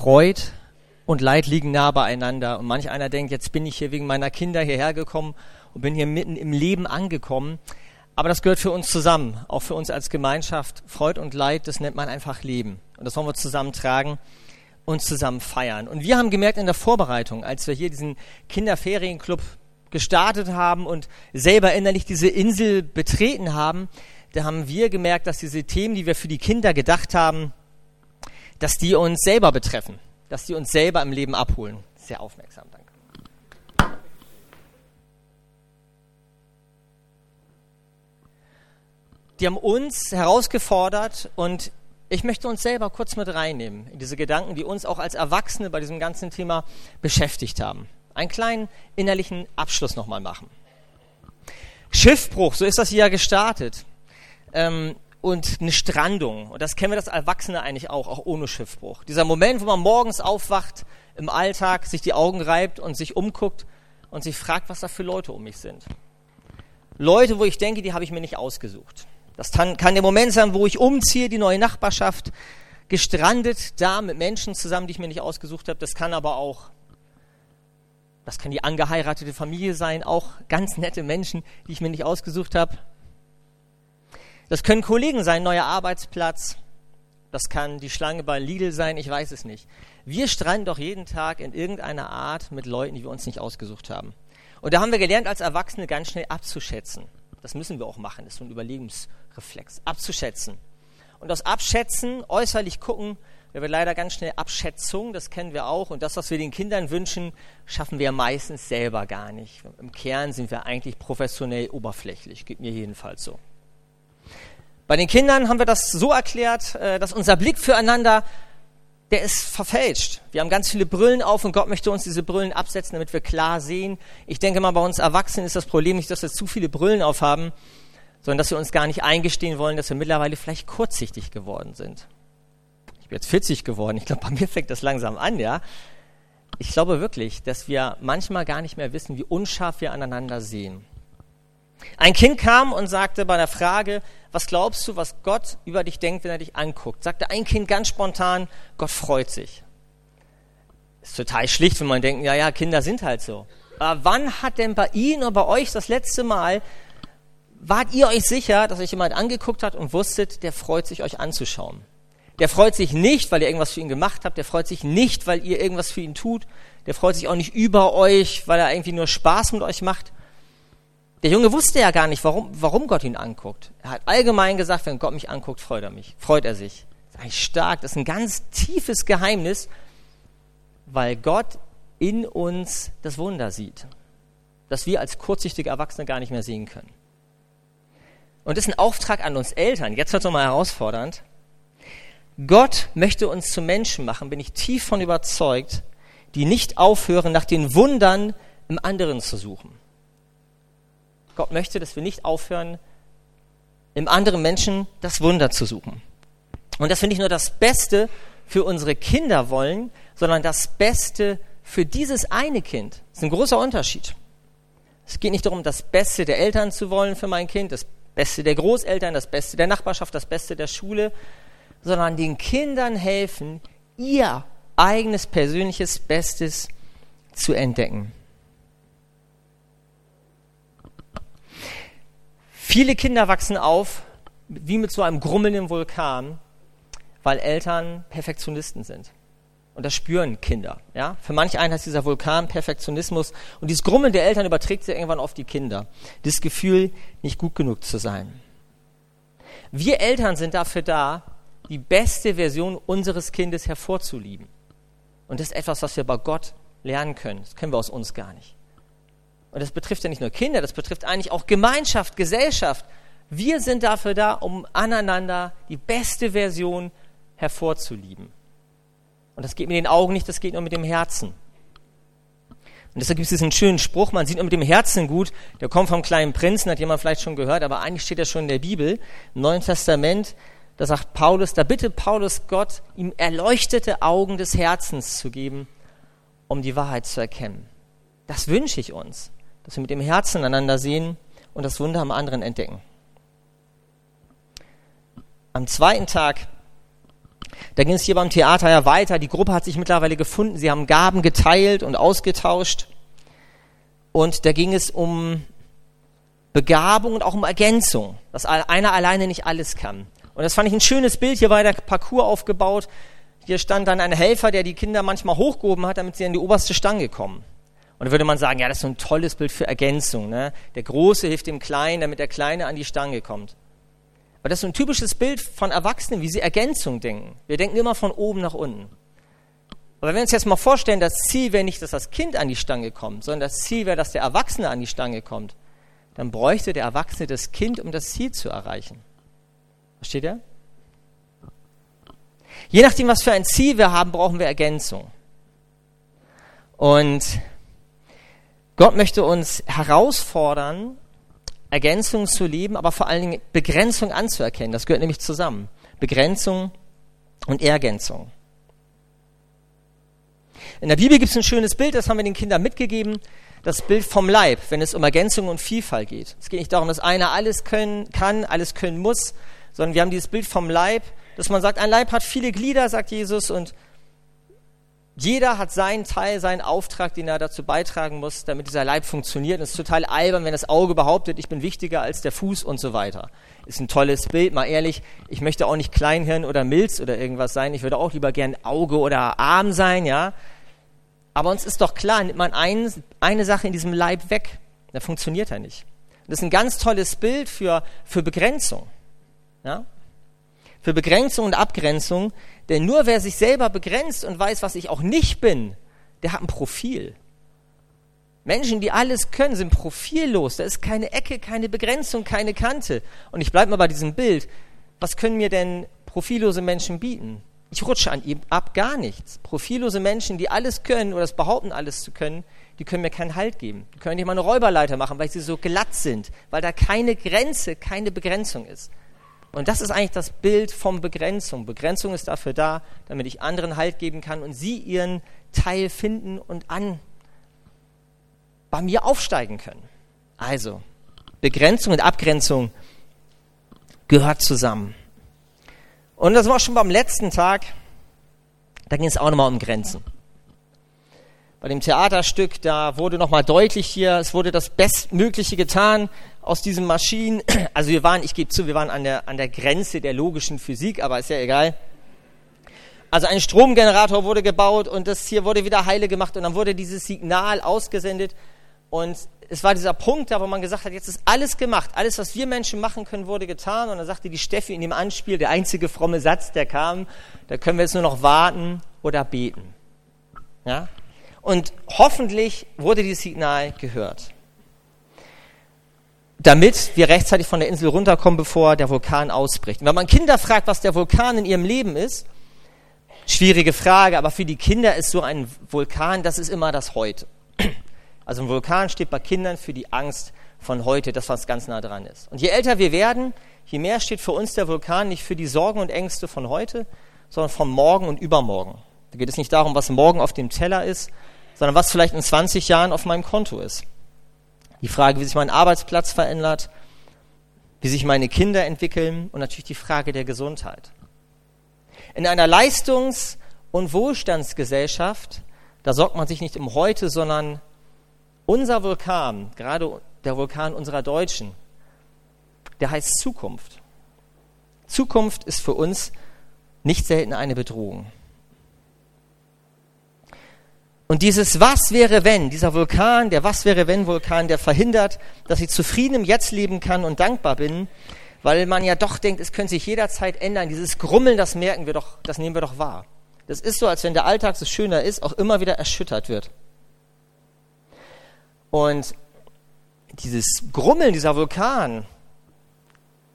Freud und Leid liegen nah beieinander. Und manch einer denkt, jetzt bin ich hier wegen meiner Kinder hierher gekommen und bin hier mitten im Leben angekommen. Aber das gehört für uns zusammen, auch für uns als Gemeinschaft. Freud und Leid, das nennt man einfach Leben. Und das wollen wir zusammen tragen und zusammen feiern. Und wir haben gemerkt in der Vorbereitung, als wir hier diesen Kinderferienclub gestartet haben und selber innerlich diese Insel betreten haben, da haben wir gemerkt, dass diese Themen, die wir für die Kinder gedacht haben, dass die uns selber betreffen, dass die uns selber im Leben abholen. Sehr aufmerksam, danke. Die haben uns herausgefordert und ich möchte uns selber kurz mit reinnehmen in diese Gedanken, die uns auch als Erwachsene bei diesem ganzen Thema beschäftigt haben. Einen kleinen innerlichen Abschluss nochmal machen. Schiffbruch, so ist das hier gestartet. Ähm, und eine Strandung. Und das kennen wir das Erwachsene eigentlich auch, auch ohne Schiffbruch. Dieser Moment, wo man morgens aufwacht, im Alltag, sich die Augen reibt und sich umguckt und sich fragt, was da für Leute um mich sind. Leute, wo ich denke, die habe ich mir nicht ausgesucht. Das kann, der Moment sein, wo ich umziehe, die neue Nachbarschaft, gestrandet da mit Menschen zusammen, die ich mir nicht ausgesucht habe. Das kann aber auch, das kann die angeheiratete Familie sein, auch ganz nette Menschen, die ich mir nicht ausgesucht habe. Das können Kollegen sein, neuer Arbeitsplatz. Das kann die Schlange bei Lidl sein, ich weiß es nicht. Wir stranden doch jeden Tag in irgendeiner Art mit Leuten, die wir uns nicht ausgesucht haben. Und da haben wir gelernt, als Erwachsene ganz schnell abzuschätzen. Das müssen wir auch machen, das ist so ein Überlebensreflex. Abzuschätzen. Und das Abschätzen, äußerlich gucken, wir wird leider ganz schnell Abschätzung, das kennen wir auch. Und das, was wir den Kindern wünschen, schaffen wir meistens selber gar nicht. Im Kern sind wir eigentlich professionell oberflächlich, geht mir jedenfalls so. Bei den Kindern haben wir das so erklärt, äh, dass unser Blick füreinander, der ist verfälscht. Wir haben ganz viele Brillen auf und Gott möchte uns diese Brillen absetzen, damit wir klar sehen. Ich denke mal, bei uns Erwachsenen ist das Problem nicht, dass wir zu viele Brillen aufhaben, sondern dass wir uns gar nicht eingestehen wollen, dass wir mittlerweile vielleicht kurzsichtig geworden sind. Ich bin jetzt 40 geworden. Ich glaube, bei mir fängt das langsam an, ja. Ich glaube wirklich, dass wir manchmal gar nicht mehr wissen, wie unscharf wir aneinander sehen. Ein Kind kam und sagte bei der Frage, was glaubst du, was Gott über dich denkt, wenn er dich anguckt? Sagte ein Kind ganz spontan, Gott freut sich. Ist total schlicht, wenn man denkt, ja, ja, Kinder sind halt so. Aber wann hat denn bei Ihnen oder bei euch das letzte Mal, wart ihr euch sicher, dass euch jemand angeguckt hat und wusstet, der freut sich, euch anzuschauen? Der freut sich nicht, weil ihr irgendwas für ihn gemacht habt. Der freut sich nicht, weil ihr irgendwas für ihn tut. Der freut sich auch nicht über euch, weil er irgendwie nur Spaß mit euch macht. Der Junge wusste ja gar nicht, warum, warum Gott ihn anguckt. Er hat allgemein gesagt, wenn Gott mich anguckt, freut er mich, freut er sich. Das ist eigentlich stark, das ist ein ganz tiefes Geheimnis, weil Gott in uns das Wunder sieht, das wir als kurzsichtige Erwachsene gar nicht mehr sehen können. Und das ist ein Auftrag an uns Eltern. Jetzt wird es nochmal herausfordernd. Gott möchte uns zu Menschen machen, bin ich tief von überzeugt, die nicht aufhören, nach den Wundern im anderen zu suchen. Gott möchte, dass wir nicht aufhören, im anderen Menschen das Wunder zu suchen. Und dass wir nicht nur das Beste für unsere Kinder wollen, sondern das Beste für dieses eine Kind. Das ist ein großer Unterschied. Es geht nicht darum, das Beste der Eltern zu wollen für mein Kind, das Beste der Großeltern, das Beste der Nachbarschaft, das Beste der Schule, sondern den Kindern helfen, ihr eigenes persönliches Bestes zu entdecken. Viele Kinder wachsen auf wie mit so einem grummelnden Vulkan, weil Eltern Perfektionisten sind. Und das spüren Kinder. Ja? Für manch einen heißt dieser Vulkan Perfektionismus. Und dieses Grummeln der Eltern überträgt sich irgendwann auf die Kinder. Das Gefühl, nicht gut genug zu sein. Wir Eltern sind dafür da, die beste Version unseres Kindes hervorzulieben. Und das ist etwas, was wir bei Gott lernen können. Das können wir aus uns gar nicht. Und das betrifft ja nicht nur Kinder, das betrifft eigentlich auch Gemeinschaft, Gesellschaft. Wir sind dafür da, um aneinander die beste Version hervorzulieben. Und das geht mit den Augen nicht, das geht nur mit dem Herzen. Und deshalb gibt es diesen schönen Spruch, man sieht nur mit dem Herzen gut, der kommt vom kleinen Prinzen, hat jemand vielleicht schon gehört, aber eigentlich steht er schon in der Bibel, im Neuen Testament, da sagt Paulus, da bittet Paulus Gott, ihm erleuchtete Augen des Herzens zu geben, um die Wahrheit zu erkennen. Das wünsche ich uns dass wir mit dem Herzen einander sehen und das Wunder am anderen entdecken. Am zweiten Tag Da ging es hier beim Theater ja weiter. Die Gruppe hat sich mittlerweile gefunden. Sie haben Gaben geteilt und ausgetauscht. Und da ging es um Begabung und auch um Ergänzung, dass einer alleine nicht alles kann. Und das fand ich ein schönes Bild. Hier war der Parcours aufgebaut. Hier stand dann ein Helfer, der die Kinder manchmal hochgehoben hat, damit sie an die oberste Stange kommen. Und da würde man sagen, ja, das ist so ein tolles Bild für Ergänzung. Ne? Der Große hilft dem Kleinen, damit der Kleine an die Stange kommt. Aber das ist so ein typisches Bild von Erwachsenen, wie sie Ergänzung denken. Wir denken immer von oben nach unten. Aber wenn wir uns jetzt mal vorstellen, das Ziel wäre nicht, dass das Kind an die Stange kommt, sondern das Ziel wäre, dass der Erwachsene an die Stange kommt, dann bräuchte der Erwachsene das Kind, um das Ziel zu erreichen. Versteht ihr? Je nachdem, was für ein Ziel wir haben, brauchen wir Ergänzung. Und Gott möchte uns herausfordern, Ergänzung zu leben, aber vor allen Dingen Begrenzung anzuerkennen. Das gehört nämlich zusammen. Begrenzung und Ergänzung. In der Bibel gibt es ein schönes Bild, das haben wir den Kindern mitgegeben. Das Bild vom Leib, wenn es um Ergänzung und Vielfalt geht. Es geht nicht darum, dass einer alles können kann, alles können muss, sondern wir haben dieses Bild vom Leib, dass man sagt, ein Leib hat viele Glieder, sagt Jesus, und jeder hat seinen Teil, seinen Auftrag, den er dazu beitragen muss, damit dieser Leib funktioniert. Und es ist total albern, wenn das Auge behauptet, ich bin wichtiger als der Fuß und so weiter. Ist ein tolles Bild, mal ehrlich. Ich möchte auch nicht Kleinhirn oder Milz oder irgendwas sein. Ich würde auch lieber gern Auge oder Arm sein, ja. Aber uns ist doch klar, nimmt man ein, eine Sache in diesem Leib weg, dann funktioniert er nicht. Das ist ein ganz tolles Bild für, für Begrenzung. Ja? Für Begrenzung und Abgrenzung, denn nur wer sich selber begrenzt und weiß, was ich auch nicht bin, der hat ein Profil. Menschen, die alles können, sind profillos. Da ist keine Ecke, keine Begrenzung, keine Kante. Und ich bleibe mal bei diesem Bild. Was können mir denn profillose Menschen bieten? Ich rutsche an ihm ab gar nichts. Profillose Menschen, die alles können oder es behaupten, alles zu können, die können mir keinen Halt geben. Die können nicht mal eine Räuberleiter machen, weil sie so glatt sind, weil da keine Grenze, keine Begrenzung ist. Und das ist eigentlich das Bild von Begrenzung. Begrenzung ist dafür da, damit ich anderen Halt geben kann und sie ihren Teil finden und an bei mir aufsteigen können. Also, Begrenzung und Abgrenzung gehört zusammen. Und das war schon beim letzten Tag, da ging es auch nochmal um Grenzen. Bei dem Theaterstück, da wurde nochmal deutlich hier, es wurde das Bestmögliche getan, aus diesen Maschinen. Also wir waren, ich gebe zu, wir waren an der, an der Grenze der logischen Physik, aber ist ja egal. Also ein Stromgenerator wurde gebaut und das hier wurde wieder heile gemacht und dann wurde dieses Signal ausgesendet und es war dieser Punkt da, wo man gesagt hat, jetzt ist alles gemacht, alles, was wir Menschen machen können, wurde getan und dann sagte die Steffi in dem Anspiel, der einzige fromme Satz, der kam, da können wir jetzt nur noch warten oder beten. Ja? Und hoffentlich wurde dieses Signal gehört damit wir rechtzeitig von der Insel runterkommen, bevor der Vulkan ausbricht. Und wenn man Kinder fragt, was der Vulkan in ihrem Leben ist, schwierige Frage, aber für die Kinder ist so ein Vulkan, das ist immer das Heute. Also ein Vulkan steht bei Kindern für die Angst von heute, das was ganz nah dran ist. Und je älter wir werden, je mehr steht für uns der Vulkan nicht für die Sorgen und Ängste von heute, sondern von morgen und übermorgen. Da geht es nicht darum, was morgen auf dem Teller ist, sondern was vielleicht in 20 Jahren auf meinem Konto ist. Die Frage, wie sich mein Arbeitsplatz verändert, wie sich meine Kinder entwickeln und natürlich die Frage der Gesundheit. In einer Leistungs- und Wohlstandsgesellschaft, da sorgt man sich nicht um heute, sondern unser Vulkan, gerade der Vulkan unserer Deutschen, der heißt Zukunft. Zukunft ist für uns nicht selten eine Bedrohung. Und dieses Was wäre wenn, dieser Vulkan, der Was wäre wenn Vulkan, der verhindert, dass ich zufrieden im Jetzt leben kann und dankbar bin, weil man ja doch denkt, es könnte sich jederzeit ändern. Dieses Grummeln, das merken wir doch, das nehmen wir doch wahr. Das ist so, als wenn der Alltag so schöner ist, auch immer wieder erschüttert wird. Und dieses Grummeln, dieser Vulkan,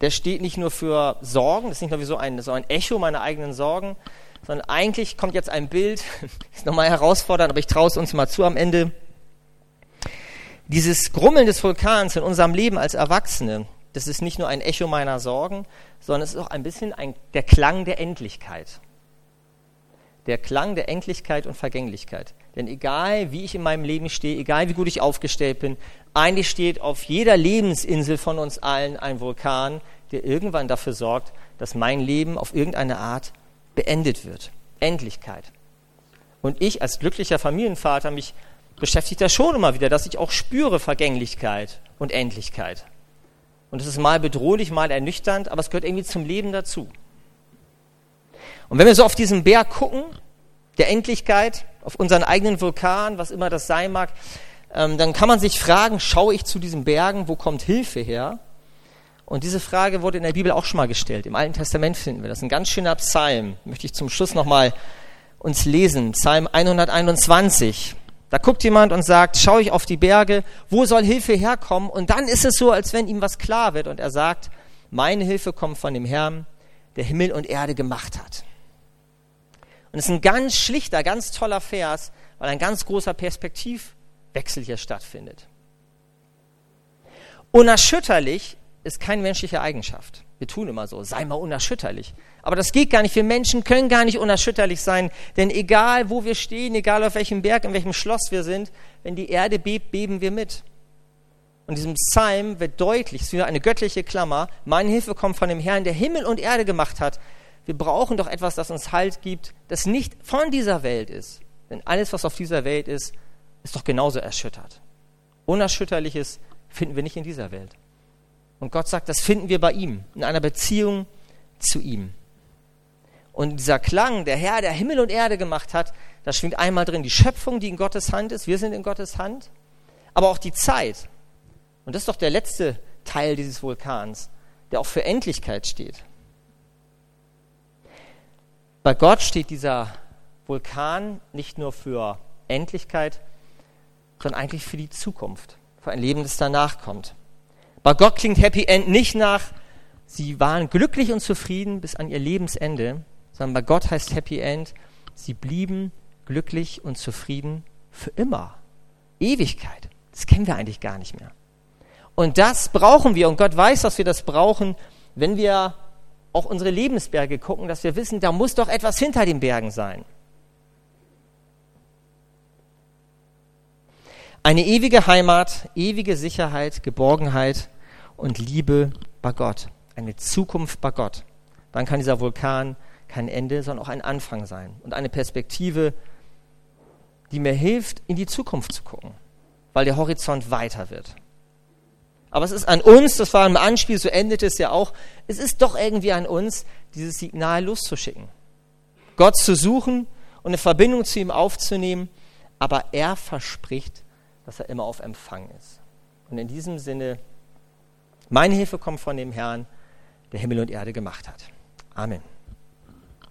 der steht nicht nur für Sorgen, das ist nicht nur wie so ein, so ein Echo meiner eigenen Sorgen, sondern eigentlich kommt jetzt ein Bild, ist nochmal herausfordernd, aber ich traue es uns mal zu am Ende. Dieses Grummeln des Vulkans in unserem Leben als Erwachsene, das ist nicht nur ein Echo meiner Sorgen, sondern es ist auch ein bisschen ein, der Klang der Endlichkeit. Der Klang der Endlichkeit und Vergänglichkeit. Denn egal wie ich in meinem Leben stehe, egal wie gut ich aufgestellt bin, eigentlich steht auf jeder Lebensinsel von uns allen ein Vulkan, der irgendwann dafür sorgt, dass mein Leben auf irgendeine Art beendet wird. Endlichkeit. Und ich als glücklicher Familienvater, mich beschäftigt das schon immer wieder, dass ich auch spüre Vergänglichkeit und Endlichkeit. Und es ist mal bedrohlich, mal ernüchternd, aber es gehört irgendwie zum Leben dazu. Und wenn wir so auf diesen Berg gucken, der Endlichkeit, auf unseren eigenen Vulkan, was immer das sein mag, ähm, dann kann man sich fragen, schaue ich zu diesen Bergen, wo kommt Hilfe her? Und diese Frage wurde in der Bibel auch schon mal gestellt. Im Alten Testament finden wir das. Ein ganz schöner Psalm. Möchte ich zum Schluss nochmal uns lesen. Psalm 121. Da guckt jemand und sagt, schaue ich auf die Berge, wo soll Hilfe herkommen? Und dann ist es so, als wenn ihm was klar wird. Und er sagt, meine Hilfe kommt von dem Herrn, der Himmel und Erde gemacht hat. Und es ist ein ganz schlichter, ganz toller Vers, weil ein ganz großer Perspektivwechsel hier stattfindet. Unerschütterlich ist keine menschliche Eigenschaft. Wir tun immer so, sei mal unerschütterlich. Aber das geht gar nicht. Wir Menschen können gar nicht unerschütterlich sein. Denn egal, wo wir stehen, egal auf welchem Berg, in welchem Schloss wir sind, wenn die Erde bebt, beben wir mit. Und diesem Psalm wird deutlich, es ist wieder eine göttliche Klammer, meine Hilfe kommt von dem Herrn, der Himmel und Erde gemacht hat. Wir brauchen doch etwas, das uns Halt gibt, das nicht von dieser Welt ist. Denn alles, was auf dieser Welt ist, ist doch genauso erschüttert. Unerschütterliches finden wir nicht in dieser Welt. Und Gott sagt, das finden wir bei ihm, in einer Beziehung zu ihm. Und dieser Klang, der Herr, der Himmel und Erde gemacht hat, da schwingt einmal drin die Schöpfung, die in Gottes Hand ist, wir sind in Gottes Hand, aber auch die Zeit. Und das ist doch der letzte Teil dieses Vulkans, der auch für Endlichkeit steht. Bei Gott steht dieser Vulkan nicht nur für Endlichkeit, sondern eigentlich für die Zukunft, für ein Leben, das danach kommt. Bei Gott klingt Happy End nicht nach, sie waren glücklich und zufrieden bis an ihr Lebensende, sondern bei Gott heißt Happy End, sie blieben glücklich und zufrieden für immer. Ewigkeit. Das kennen wir eigentlich gar nicht mehr. Und das brauchen wir. Und Gott weiß, dass wir das brauchen, wenn wir auch unsere Lebensberge gucken, dass wir wissen, da muss doch etwas hinter den Bergen sein. Eine ewige Heimat, ewige Sicherheit, Geborgenheit und Liebe bei Gott. Eine Zukunft bei Gott. Dann kann dieser Vulkan kein Ende, sondern auch ein Anfang sein. Und eine Perspektive, die mir hilft, in die Zukunft zu gucken, weil der Horizont weiter wird. Aber es ist an uns, das war im Anspiel, so endet es ja auch, es ist doch irgendwie an uns, dieses Signal loszuschicken. Gott zu suchen und eine Verbindung zu ihm aufzunehmen, aber er verspricht, dass er immer auf Empfang ist. Und in diesem Sinne, meine Hilfe kommt von dem Herrn, der Himmel und Erde gemacht hat. Amen.